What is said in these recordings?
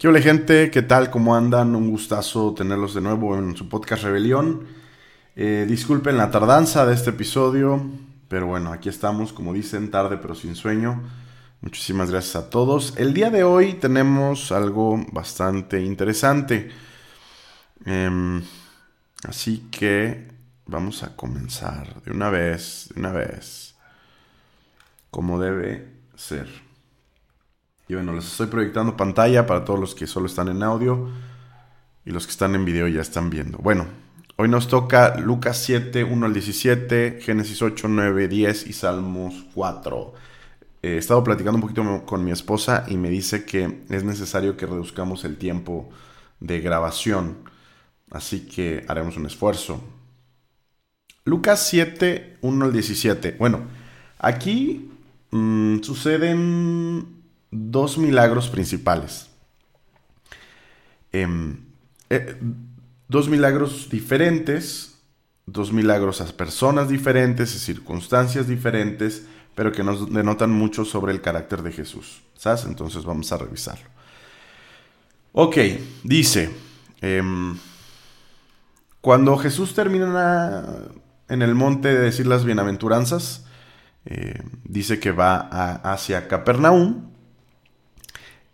¿Qué hola gente? ¿Qué tal? ¿Cómo andan? Un gustazo tenerlos de nuevo en su podcast Rebelión. Eh, disculpen la tardanza de este episodio, pero bueno, aquí estamos, como dicen, tarde pero sin sueño. Muchísimas gracias a todos. El día de hoy tenemos algo bastante interesante. Em, así que vamos a comenzar de una vez, de una vez, como debe ser. Y bueno, les estoy proyectando pantalla para todos los que solo están en audio y los que están en video ya están viendo. Bueno, hoy nos toca Lucas 7, 1 al 17, Génesis 8, 9, 10 y Salmos 4. he estado platicando un poquito con mi esposa y me dice que es necesario que reduzcamos el tiempo de grabación. Así que haremos un esfuerzo. Lucas 7, 1 al 17. Bueno, aquí mmm, suceden dos milagros principales. Em, eh, dos milagros diferentes, dos milagros a personas diferentes, circunstancias diferentes, pero que nos denotan mucho sobre el carácter de Jesús. ¿Sabes? Entonces vamos a revisarlo. Ok, dice, em, cuando Jesús termina en el monte de decir las bienaventuranzas, eh, dice que va hacia Capernaum,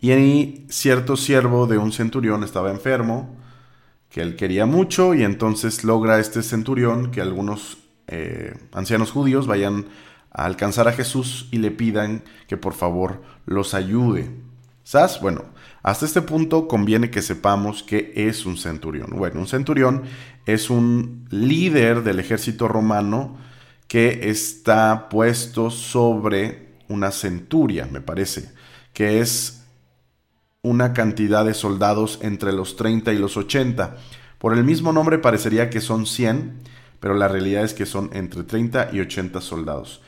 y ahí cierto siervo de un centurión estaba enfermo, que él quería mucho, y entonces logra este centurión que algunos eh, ancianos judíos vayan a alcanzar a Jesús y le pidan que por favor los ayude. ¿Sabes? Bueno, hasta este punto conviene que sepamos qué es un centurión. Bueno, un centurión es un líder del ejército romano que está puesto sobre una centuria, me parece, que es una cantidad de soldados entre los 30 y los 80. Por el mismo nombre parecería que son 100, pero la realidad es que son entre 30 y 80 soldados.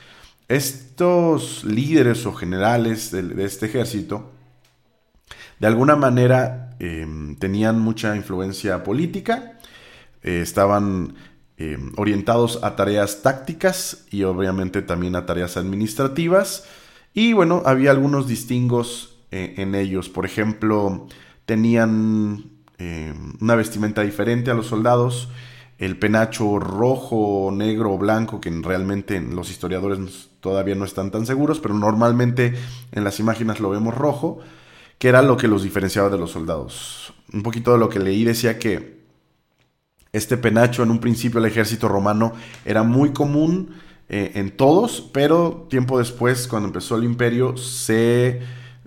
Estos líderes o generales de, este ejército, de alguna manera, em, tenían mucha influencia política, eh, estaban em, orientados a tareas tácticas y obviamente también a tareas administrativas. Y bueno, había algunos distingos eh, en ellos. Por ejemplo, tenían eh, una vestimenta diferente a los soldados, el penacho rojo, negro o blanco, que realmente los historiadores todavía no están tan seguros, pero normalmente en las imágenes lo vemos rojo, que era lo que los diferenciaba de los soldados. Un poquito de lo que leí decía que este penacho en un principio el ejército romano era muy común eh, en todos, pero tiempo después, cuando empezó el imperio, se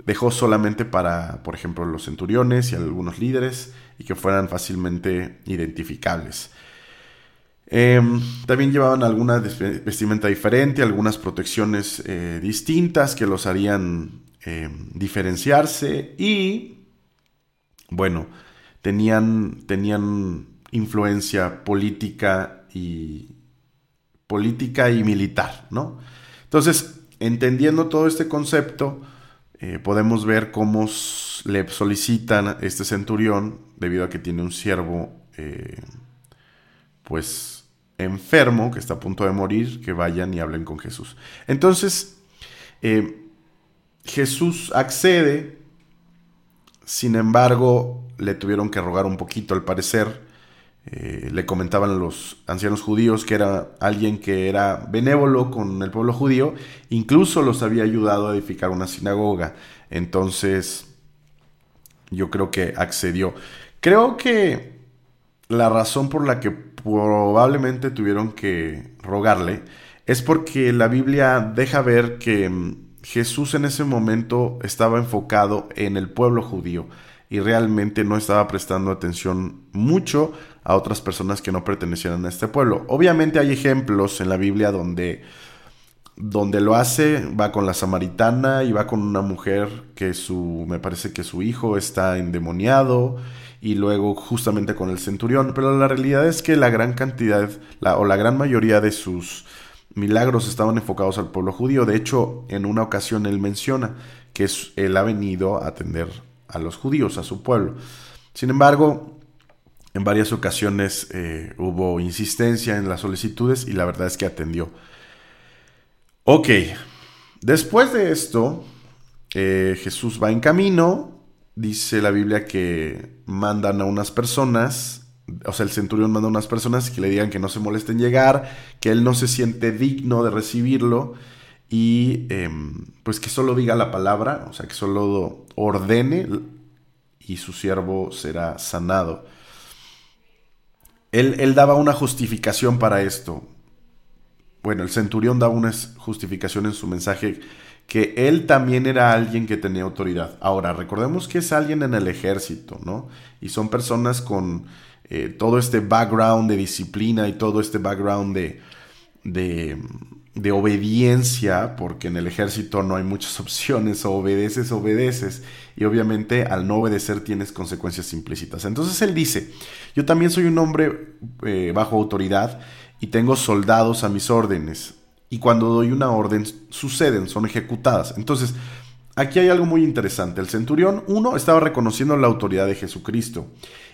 dejó solamente para, por ejemplo, los centuriones y algunos líderes y que fueran fácilmente identificables. Em, también llevaban alguna vestimenta diferente, algunas protecciones eh, distintas que los harían em, diferenciarse y, bueno, tenían, tenían influencia política y política y militar, ¿no? Entonces, entendiendo todo este concepto, eh, podemos ver cómo le solicitan este centurión, debido a que tiene un siervo, eh, pues enfermo, que está a punto de morir, que vayan y hablen con Jesús. Entonces, eh, Jesús accede, sin embargo, le tuvieron que rogar un poquito, al parecer, eh, le comentaban a los ancianos judíos que era alguien que era benévolo con el pueblo judío, incluso los había ayudado a edificar una sinagoga. Entonces, yo creo que accedió. Creo que la razón por la que probablemente tuvieron que rogarle es porque la Biblia deja ver que mm, Jesús en ese momento estaba enfocado en el pueblo judío y realmente no estaba prestando atención mucho a otras personas que no pertenecieran a este pueblo. Obviamente hay ejemplos en la Biblia donde, donde lo hace, va con la samaritana y va con una mujer que su, me parece que su hijo está endemoniado y luego justamente con el centurión, pero la realidad es que la gran cantidad o la gran mayoría de sus milagros estaban enfocados al pueblo judío. De hecho, en una ocasión él menciona que él ha venido a atender a los judíos, a su pueblo. Sin embargo, en varias ocasiones eh, hubo insistencia en las solicitudes y la verdad es que atendió. Ok, después de esto, eh, Jesús va en camino, dice la Biblia que mandan a unas personas, o sea, el centurión manda a unas personas que le digan que no se molesten llegar, que él no se siente digno de recibirlo y em, pues que solo diga la palabra, o sea, que solo ordene y su siervo será sanado. Él, él daba una justificación para esto. Bueno, el centurión daba una justificación en su mensaje que él también era alguien que tenía autoridad. Ahora, recordemos que es alguien en el ejército, ¿no? Y son personas con eh, todo este background de disciplina y todo este background de, de, de, obediencia, porque en el ejército no hay muchas opciones, obedeces, obedeces, y obviamente al no obedecer tienes consecuencias implícitas. Entonces él dice, yo también soy un hombre eh, bajo autoridad y tengo soldados a mis órdenes y cuando doy una orden suceden, son ejecutadas. Entonces, aquí hay algo muy interesante. El centurión, uno, estaba reconociendo la autoridad de Jesucristo.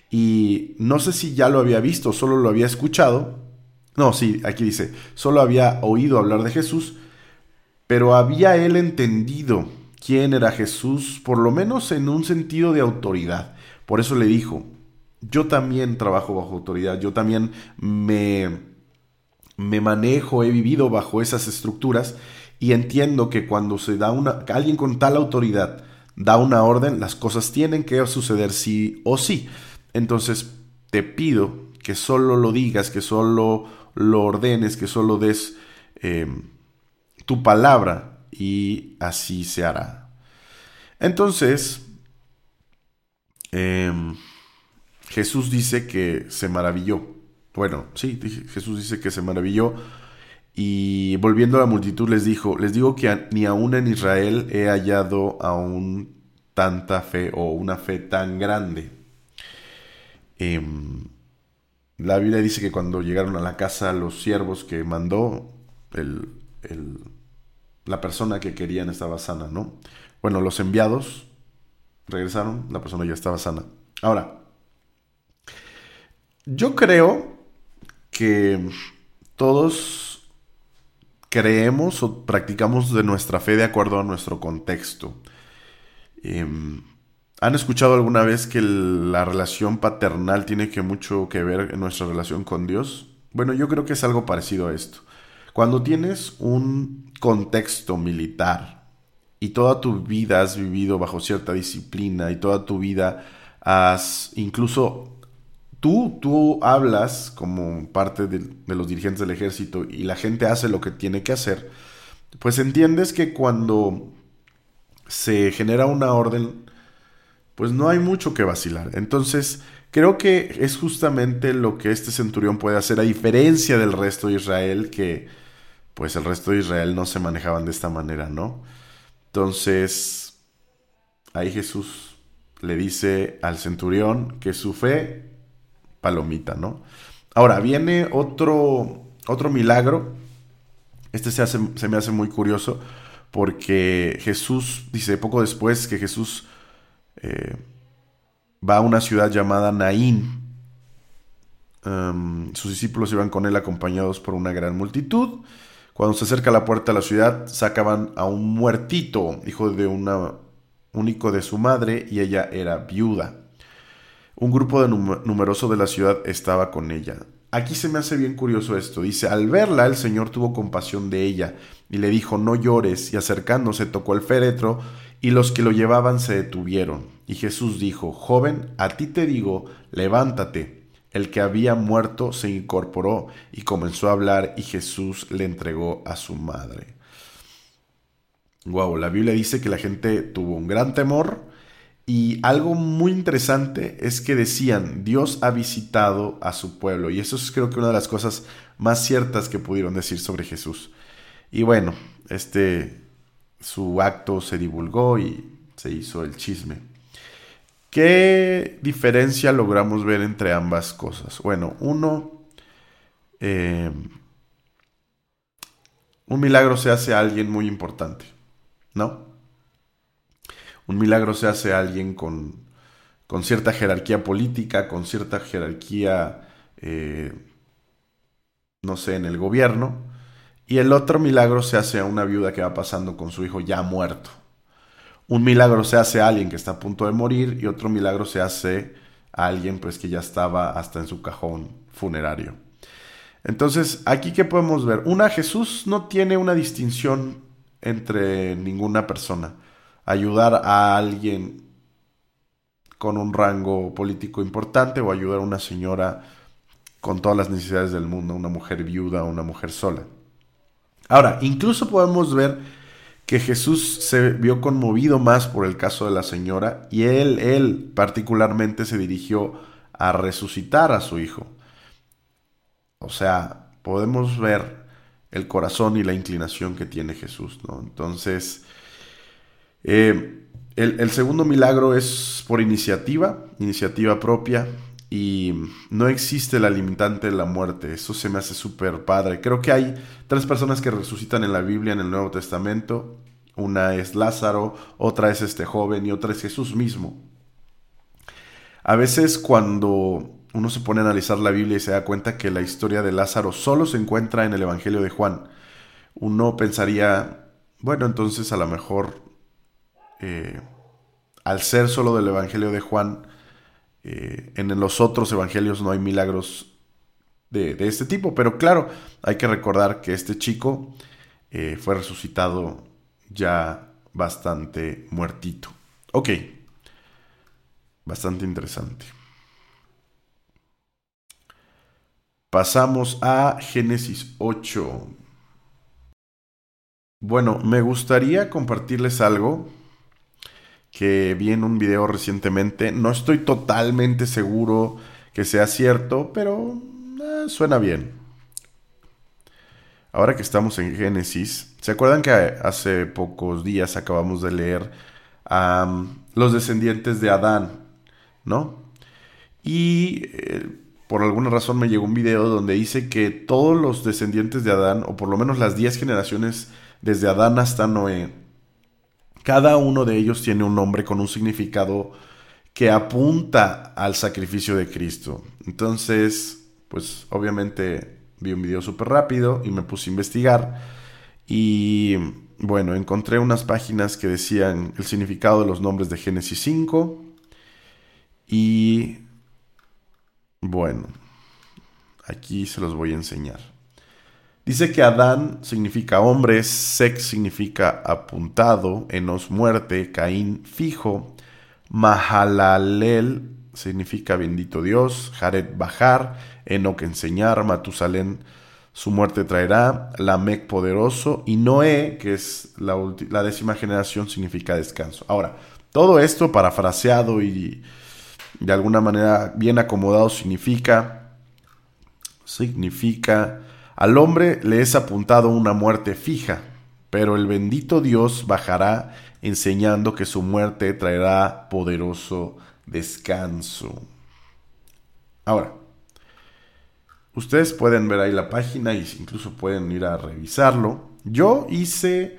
Y no sé si ya lo había visto, solo lo había escuchado. No, sí, aquí dice, solo había oído hablar de Jesús, pero había él entendido quién era Jesús, por lo menos en un sentido de autoridad. Por eso le dijo, yo también trabajo bajo autoridad, yo también me me manejo, he vivido bajo esas estructuras y entiendo que cuando se da una, alguien con tal autoridad da una orden, las cosas tienen que suceder sí o sí. Entonces te pido que solo lo digas, que solo lo ordenes, que solo des em, tu palabra y así se hará. Entonces, em, Jesús dice que se maravilló bueno, sí, Jesús dice que se maravilló y volviendo a la multitud les dijo, les digo que ni aún en Israel he hallado aún tanta fe o una fe tan grande. Em, la Biblia dice que cuando llegaron a la casa los siervos que mandó, la persona que querían estaba sana, ¿no? Bueno, los enviados regresaron, la persona ya estaba sana. Ahora, yo creo que todos creemos o practicamos de nuestra fe de acuerdo a nuestro contexto. Em, ¿Han escuchado alguna vez que la relación paternal tiene que mucho que ver en nuestra relación con Dios? Bueno, yo creo que es algo parecido a esto. Cuando tienes un contexto militar y toda tu vida has vivido bajo cierta disciplina y toda tu vida has incluso tú, tú hablas como parte de, los dirigentes del ejército y la gente hace lo que tiene que hacer, pues entiendes que cuando se genera una orden, pues no hay mucho que vacilar. Entonces, creo que es justamente lo que este centurión puede hacer, a diferencia del resto de Israel, que pues el resto de Israel no se manejaban de esta manera, ¿no? Entonces, ahí Jesús le dice al centurión que su fe palomita, ¿no? Ahora, viene otro, otro milagro. Este se, se me hace muy curioso porque Jesús, dice poco después que Jesús eh, va a una ciudad llamada Naín. Em, sus discípulos iban con él acompañados por una gran multitud. Cuando se acerca a la puerta de la ciudad, sacaban a un muertito, hijo de una único de su madre, y ella era viuda. Un grupo de numeroso de la ciudad estaba con ella. Aquí se me hace bien curioso esto. Dice, al verla el Señor tuvo compasión de ella y le dijo, no llores, y acercándose tocó el féretro, y los que lo llevaban se detuvieron. Y Jesús dijo, joven, a ti te digo, levántate. El que había muerto se incorporó y comenzó a hablar, y Jesús le entregó a su madre. Wow, la Biblia dice que la gente tuvo un gran temor, y algo muy interesante es que decían, Dios ha visitado a su pueblo. Y eso es creo que una de las cosas más ciertas que pudieron decir sobre Jesús. Y bueno, este, su acto se divulgó y se hizo el chisme. ¿Qué diferencia logramos ver entre ambas cosas? Bueno, uno, eh, un milagro se hace a alguien muy importante, ¿no? Un milagro se hace a alguien con, con cierta jerarquía política, con cierta jerarquía, eh, no sé, en el gobierno. Y el otro milagro se hace a una viuda que va pasando con su hijo ya muerto. un milagro se hace a alguien que está a punto de morir y otro milagro se hace a alguien pues que ya estaba hasta en su cajón funerario. Entonces, aquí que podemos ver, una Jesús no tiene una distinción entre ninguna persona. Ayudar a alguien con un rango político importante o ayudar a una señora con todas las necesidades del mundo, una mujer viuda una mujer sola. Ahora, incluso podemos ver que Jesús se vio conmovido más por el caso de la señora y él, él particularmente se dirigió a resucitar a su hijo. O sea, podemos ver el corazón y la inclinación que tiene Jesús, ¿no? Entonces, eh, el, segundo milagro es por iniciativa, iniciativa propia, y no existe la limitante de la muerte. Eso se me hace súper padre. Creo que hay tres personas que resucitan en la Biblia, en el Nuevo Testamento. Una es Lázaro, otra es este joven y otra es Jesús mismo. A veces cuando uno se pone a analizar la Biblia y se da cuenta que la historia de Lázaro solo se encuentra en el Evangelio de Juan, uno pensaría, bueno, entonces a lo mejor eh, al ser solo del Evangelio de Juan, eh, en los otros evangelios no hay milagros de, este tipo. Pero claro, hay que recordar que este chico eh, fue resucitado ya bastante muertito. Ok, bastante interesante. Pasamos a Génesis 8. Bueno, me gustaría compartirles algo que vi en un video recientemente. No estoy totalmente seguro que sea cierto, pero eh, suena bien. Ahora que estamos en Génesis, ¿se acuerdan que hace pocos días acabamos de leer a los descendientes de Adán, ¿no? Y eh, por alguna razón me llegó un video donde dice que todos los descendientes de Adán, o por lo menos las 10 generaciones desde Adán hasta Noé, cada uno de ellos tiene un nombre con un significado que apunta al sacrificio de Cristo. Entonces, pues obviamente vi un video súper rápido y me puse a investigar. Y bueno, encontré unas páginas que decían el significado de los nombres de Génesis 5. Y bueno, aquí se los voy a enseñar. Dice que Adán significa hombre, Sex significa apuntado, Enos muerte, Caín fijo, Mahalalel significa bendito Dios, Jared bajar, Enoch enseñar, Matusalén su muerte traerá, Lamec poderoso y Noé, que es la, la décima generación, significa descanso. Ahora, todo esto parafraseado y de alguna manera bien acomodado significa, significa al hombre le es apuntado una muerte fija, pero el bendito Dios bajará enseñando que su muerte traerá poderoso descanso. Ahora, ustedes pueden ver ahí la página y incluso pueden ir a revisarlo. Yo hice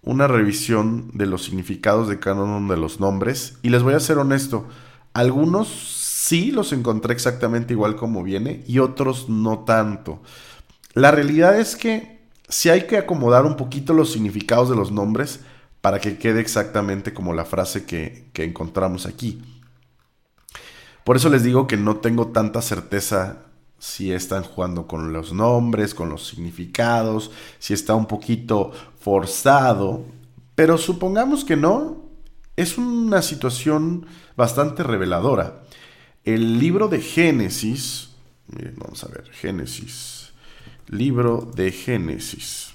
una revisión de los significados de cada uno de los nombres y les voy a ser honesto, algunos sí los encontré exactamente igual como viene y otros no tanto. La realidad es que sí hay que acomodar un poquito los significados de los nombres para que quede exactamente como la frase que, encontramos aquí. Por eso les digo que no tengo tanta certeza si están jugando con los nombres, con los significados, si está un poquito forzado, pero supongamos que no, es una situación bastante reveladora. El libro de Génesis, vamos a ver, Génesis Libro de Génesis.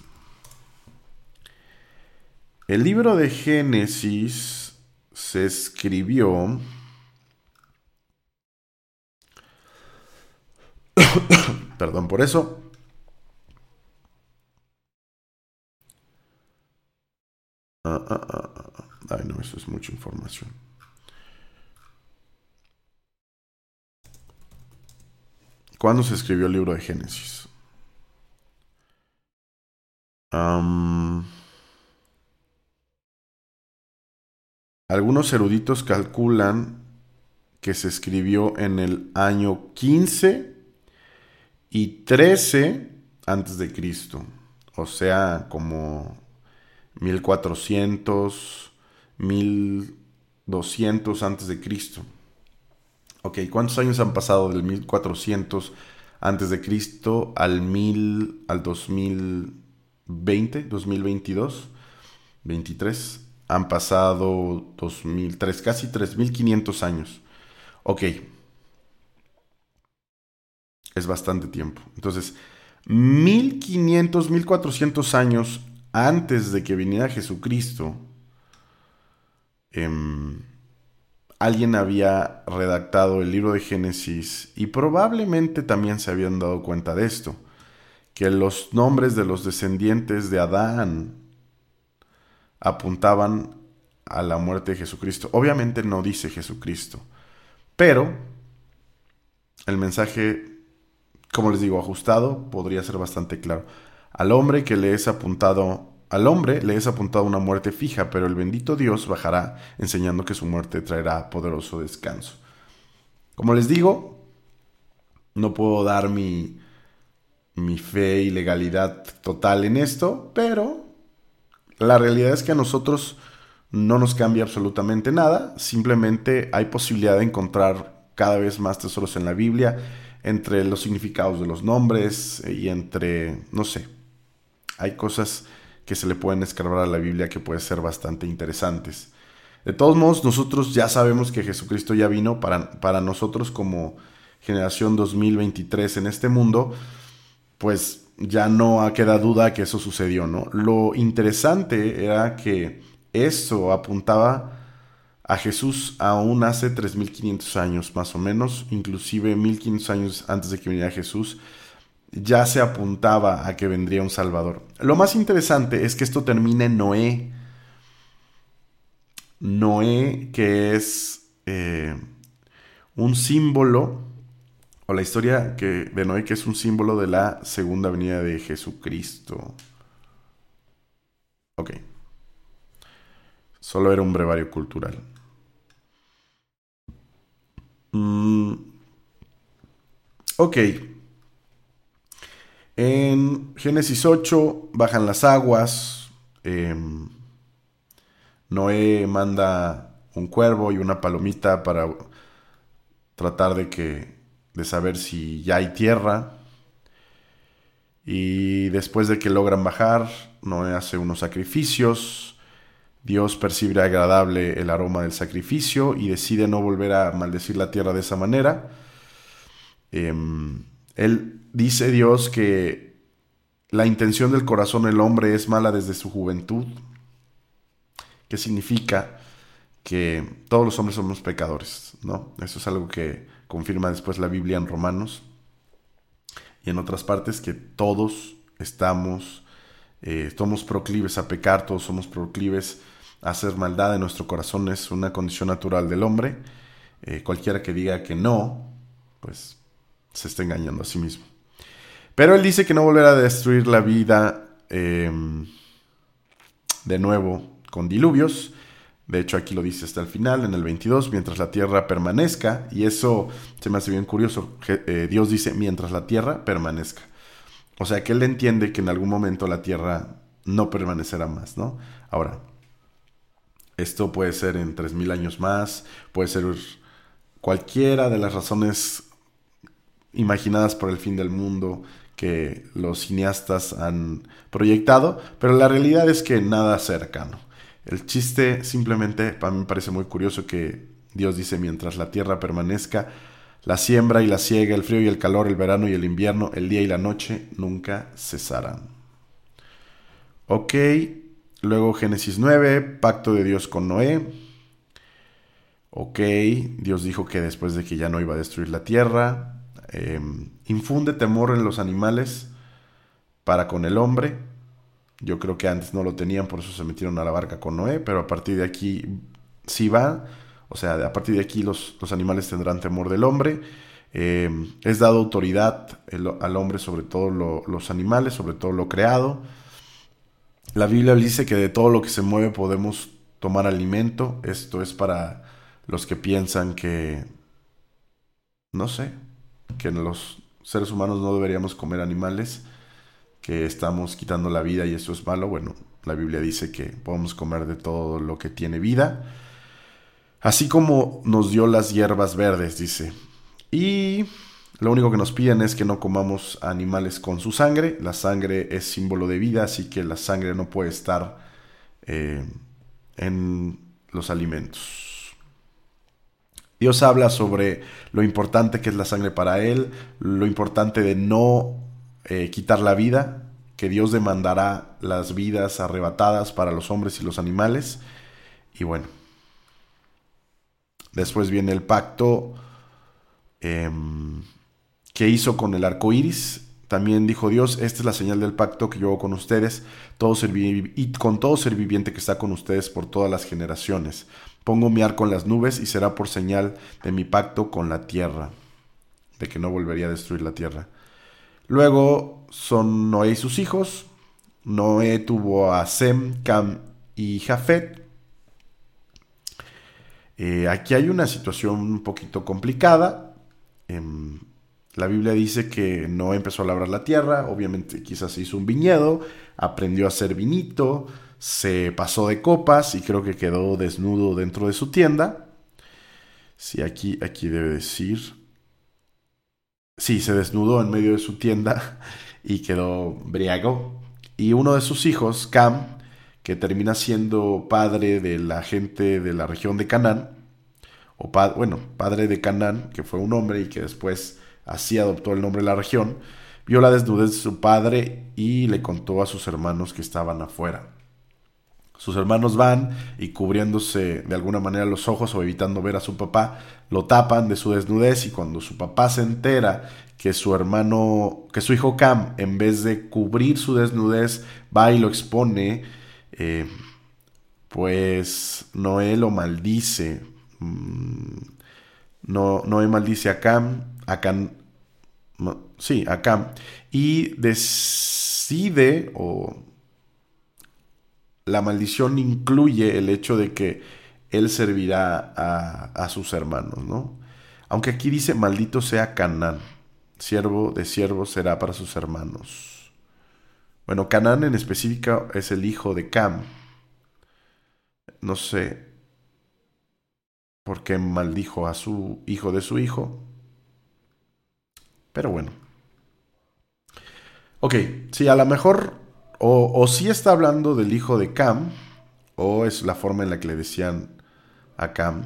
El libro de Génesis se escribió Perdón por eso. Ah, ah, ah, Ay, no, eso es mucha información. ¿Cuándo se escribió el libro de Génesis? Algunos eruditos calculan que se escribió en el año 15 y 13 antes de Cristo, o sea, como 1400, 1200 antes de Cristo. Ok, ¿cuántos años han pasado del 1400 antes de Cristo al 1000 al 2020, 2022, 23? Han pasado 2003, casi 3500 años. Ok. Es bastante tiempo. Entonces, 1500, 1400 años antes de que viniera Jesucristo, em, alguien había redactado el libro de Génesis y probablemente también se habían dado cuenta de esto, que los nombres de los descendientes de Adán apuntaban a la muerte de Jesucristo. Obviamente no dice Jesucristo, pero el mensaje, como les digo, ajustado, podría ser bastante claro. Al hombre que le es apuntado, al hombre le es apuntado una muerte fija, pero el bendito Dios bajará enseñando que su muerte traerá poderoso descanso. Como les digo, no puedo dar mi, mi fe y legalidad total en esto, pero la realidad es que a nosotros no nos cambia absolutamente nada, simplemente hay posibilidad de encontrar cada vez más tesoros en la Biblia, entre los significados de los nombres y entre, no sé, hay cosas que se le pueden escarbar a la Biblia que pueden ser bastante interesantes. De todos modos, nosotros ya sabemos que Jesucristo ya vino para, para nosotros como generación 2023 en este mundo, pues ya no ha quedado duda que eso sucedió, ¿no? Lo interesante era que eso apuntaba a Jesús aún hace 3500 años más o menos, inclusive 1500 años antes de que viniera Jesús, ya se apuntaba a que vendría un Salvador. Lo más interesante es que esto termina en Noé. Noé, que es eh, un símbolo, o la historia que, de Noé, que es un símbolo de la segunda venida de Jesucristo. Ok. Solo era un brevario cultural. Mm. Ok. En Génesis 8 bajan las aguas. Em, Noé manda un cuervo y una palomita para tratar de que de saber si ya hay tierra. Y después de que logran bajar, Noé hace unos sacrificios Dios percibe agradable el aroma del sacrificio y decide no volver a maldecir la tierra de esa manera. Em, él dice Dios que la intención del corazón del hombre es mala desde su juventud, que significa que todos los hombres somos pecadores, ¿no? Eso es algo que confirma después la Biblia en Romanos y en otras partes que todos estamos, eh, somos proclives a pecar, todos somos proclives hacer maldad en nuestro corazón es una condición natural del hombre. Eh, cualquiera que diga que no, pues se está engañando a sí mismo. Pero él dice que no volverá a destruir la vida em, de nuevo con diluvios. De hecho, aquí lo dice hasta el final, en el 22, mientras la tierra permanezca. Y eso se me hace bien curioso. Eh, Dios dice, mientras la tierra permanezca. O sea que él entiende que en algún momento la tierra no permanecerá más, ¿no? Ahora, esto puede ser en 3.000 años más, puede ser cualquiera de las razones imaginadas por el fin del mundo que los cineastas han proyectado, pero la realidad es que nada cercano. El chiste simplemente, para mí me parece muy curioso que Dios dice, mientras la tierra permanezca, la siembra y la siega, el frío y el calor, el verano y el invierno, el día y la noche nunca cesarán. Ok, Luego Génesis 9, pacto de Dios con Noé. Ok, Dios dijo que después de que ya no iba a destruir la tierra, em, infunde temor en los animales para con el hombre. Yo creo que antes no lo tenían, por eso se metieron a la barca con Noé, pero a partir de aquí sí va. O sea, a partir de aquí los, animales tendrán temor del hombre. Em, es dado autoridad al hombre sobre todos los animales, sobre todo lo creado. La Biblia dice que de todo lo que se mueve podemos tomar alimento. Esto es para los que piensan que, no sé, que los seres humanos no deberíamos comer animales, que estamos quitando la vida y eso es malo. Bueno, La Biblia dice que podemos comer de todo lo que tiene vida. Así como nos dio las hierbas verdes, dice. Y lo único que nos piden es que no comamos animales con su sangre. La sangre es símbolo de vida, así que la sangre no puede estar eh, en los alimentos. Dios habla sobre lo importante que es la sangre para Él, lo importante de no eh, quitar la vida, que Dios demandará las vidas arrebatadas para los hombres y los animales. Y bueno, después viene el pacto em, que hizo con el arco iris. También dijo Dios: Esta es la señal del pacto que yo hago con ustedes todo ser y con todo ser viviente que está con ustedes por todas las generaciones. Pongo mi arco en las nubes y será por señal de mi pacto con la tierra, de que no volvería a destruir la tierra. Luego son Noé y sus hijos. Noé tuvo a Sem, Cam y Jafet. Eh, aquí hay una situación un poquito complicada. Em, la Biblia dice que Noé empezó a labrar la tierra, obviamente quizás hizo un viñedo, aprendió a hacer vinito, se pasó de copas y creo que quedó desnudo dentro de su tienda. Sí, aquí, aquí debe decir. Sí, se desnudó en medio de su tienda y quedó briago. Y uno de sus hijos, Cam, que termina siendo padre de la gente de la región de Canaán, o bueno, padre de Canaán, que fue un hombre y que después así adoptó el nombre de la región, vio la desnudez de su padre y le contó a sus hermanos que estaban afuera. Sus hermanos van y cubriéndose de alguna manera los ojos o evitando ver a su papá, lo tapan de su desnudez y cuando su papá se entera que su hermano, que su hijo Cam, en vez de cubrir su desnudez, va y lo expone, eh, pues Noé lo maldice. Mm, no, Noé maldice a Cam, a Cam, sí, a Cam, y decide o la maldición incluye el hecho de que él servirá a, sus hermanos, ¿no? Aunque aquí dice, maldito sea Canaán, siervo de siervos será para sus hermanos. Bueno, Canaán en específico es el hijo de Cam. No sé por qué maldijo a su hijo de su hijo. Pero bueno. Ok, sí, a lo mejor o, si está hablando del hijo de Cam, o es la forma en la que le decían a Cam,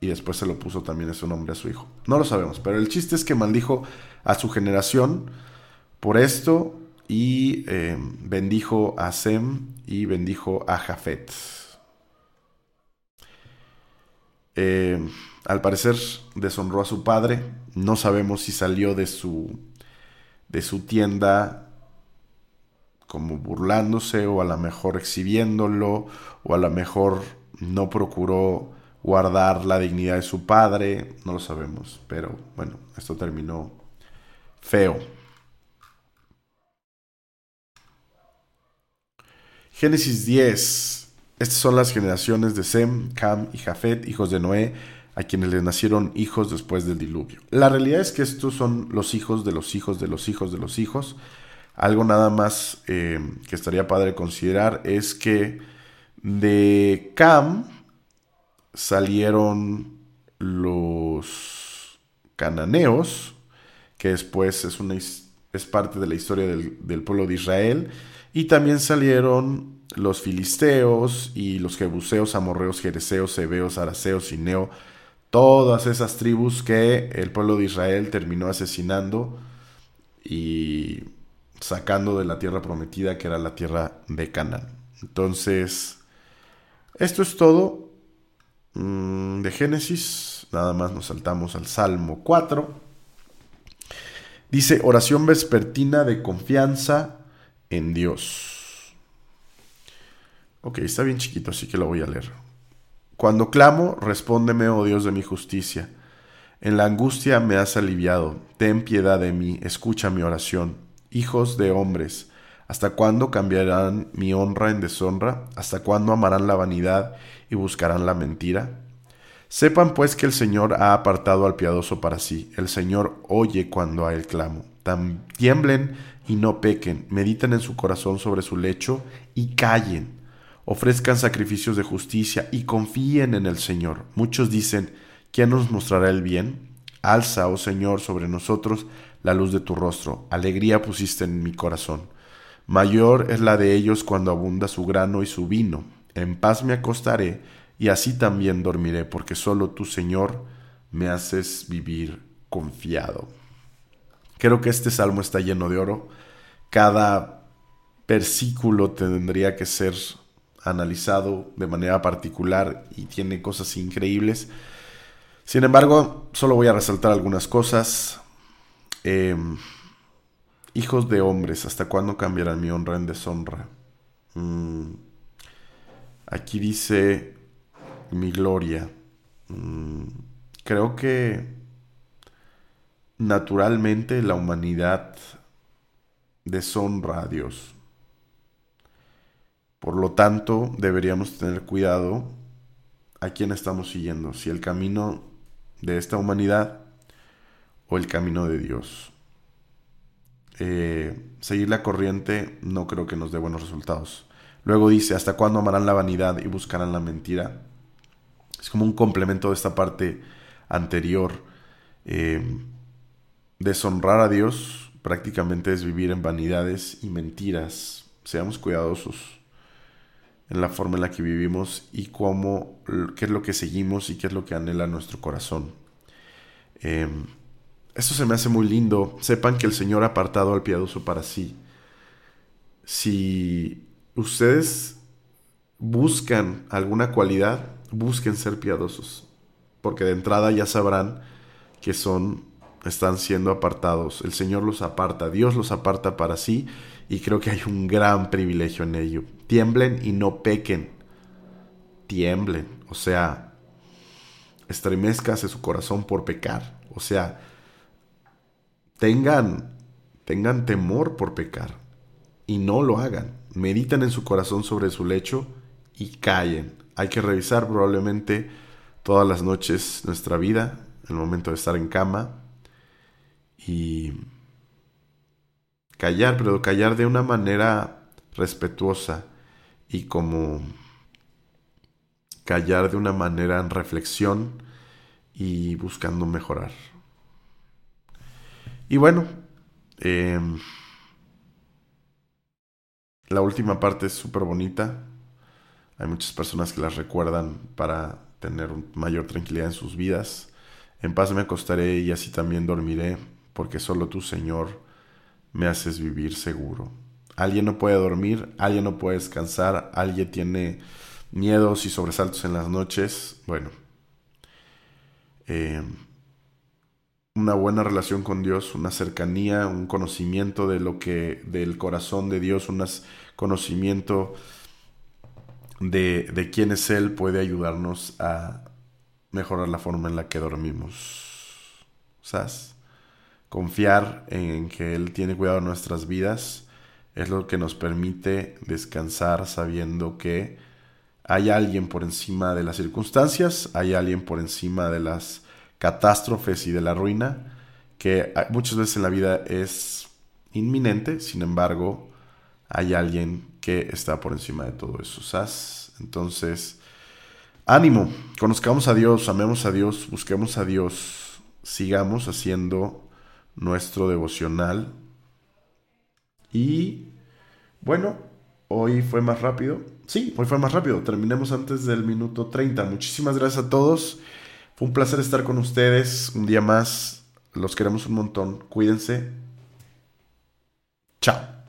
y después se lo puso también ese nombre a su hijo. No lo sabemos, pero el chiste es que maldijo a su generación por esto y eh, bendijo a Sem y bendijo a Jafet. Eh, al parecer deshonró a su padre. No sabemos si salió de su, de su tienda como burlándose o a lo mejor exhibiéndolo o a lo mejor no procuró guardar la dignidad de su padre, no lo sabemos, pero bueno, esto terminó feo. Génesis 10. Estas son las generaciones de Sem, Cam y Jafet, hijos de Noé, a quienes les nacieron hijos después del diluvio. La realidad es que estos son los hijos de los hijos de los hijos de los hijos algo nada más eh, que estaría padre considerar es que de Cam salieron los cananeos, que después es, una, es parte de la historia del, pueblo de Israel, y también salieron los filisteos y los jebuseos, amorreos, jereseos, hebeos, araseos, neo, todas esas tribus que el pueblo de Israel terminó asesinando y sacando de la tierra prometida que era la tierra de Canaán. Entonces, esto es todo mm, de Génesis. Nada más nos saltamos al Salmo 4. Dice, oración vespertina de confianza en Dios. Ok, está bien chiquito, así que lo voy a leer. Cuando clamo, respóndeme, oh Dios de mi justicia. En la angustia me has aliviado. Ten piedad de mí, escucha mi oración hijos de hombres, ¿hasta cuándo cambiarán mi honra en deshonra? ¿Hasta cuándo amarán la vanidad y buscarán la mentira? Sepan pues que el Señor ha apartado al piadoso para sí. El Señor oye cuando a él clamo. Tiemblen y no pequen. Mediten en su corazón sobre su lecho y callen. Ofrezcan sacrificios de justicia y confíen en el Señor. Muchos dicen, ¿quién nos mostrará el bien? Alza, oh Señor, sobre nosotros la luz de tu rostro. Alegría pusiste en mi corazón. Mayor es la de ellos cuando abunda su grano y su vino. En paz me acostaré y así también dormiré, porque solo tú, Señor, me haces vivir confiado. Creo que este salmo está lleno de oro. Cada versículo tendría que ser analizado de manera particular y tiene cosas increíbles. Sin embargo, solo voy a resaltar algunas cosas. Em, hijos de hombres, ¿hasta cuándo cambiarán mi honra en deshonra? Mm, aquí dice, mi gloria. Mm, creo que naturalmente la humanidad deshonra a Dios. Por lo tanto, deberíamos tener cuidado a quién estamos siguiendo, si el camino de esta humanidad o el camino de Dios. Eh, seguir la corriente no creo que nos dé buenos resultados. Luego dice, ¿hasta cuándo amarán la vanidad y buscarán la mentira? Es como un complemento de esta parte anterior. Eh, deshonrar a Dios prácticamente es vivir en vanidades y mentiras. Seamos cuidadosos en la forma en la que vivimos y cómo, qué es lo que seguimos y qué es lo que anhela nuestro corazón. Eh, esto se me hace muy lindo. Sepan que el Señor ha apartado al piadoso para sí. Si ustedes buscan alguna cualidad, busquen ser piadosos, porque de entrada ya sabrán que son están siendo apartados. El Señor los aparta, Dios los aparta para sí y creo que hay un gran privilegio en ello. Tiemblen y no pequen. Tiemblen, o sea, estremezcase su corazón por pecar, o sea, tengan tengan temor por pecar y no lo hagan. Mediten en su corazón sobre su lecho y callen hay que revisar probablemente todas las noches nuestra vida, el momento de estar en cama y callar, pero callar de una manera respetuosa y como callar de una manera en reflexión y buscando mejorar. Y bueno, em, la última parte es súper bonita. Hay muchas personas que las recuerdan para tener mayor tranquilidad en sus vidas. En paz me acostaré y así también dormiré, porque solo tú, Señor, me haces vivir seguro. Alguien no puede dormir, alguien no puede descansar, alguien tiene miedos y sobresaltos en las noches. Bueno, eh, una buena relación con Dios, una cercanía, un conocimiento de lo que del corazón de Dios, un conocimiento de, quién es Él puede ayudarnos a mejorar la forma en la que dormimos. ¿Sabes? Confiar en que Él tiene cuidado de nuestras vidas es lo que nos permite descansar sabiendo que hay alguien por encima de las circunstancias, hay alguien por encima de las catástrofes y de la ruina, que muchas veces en la vida es inminente, sin embargo, hay alguien que está por encima de todo eso. Entonces, ánimo, conozcamos a Dios, amemos a Dios, busquemos a Dios, sigamos haciendo nuestro devocional. Y bueno, hoy fue más rápido. Sí, hoy fue más rápido. Terminemos antes del minuto 30. Muchísimas gracias a todos. Fue un placer estar con ustedes un día más. Los queremos un montón. Cuídense. Chao.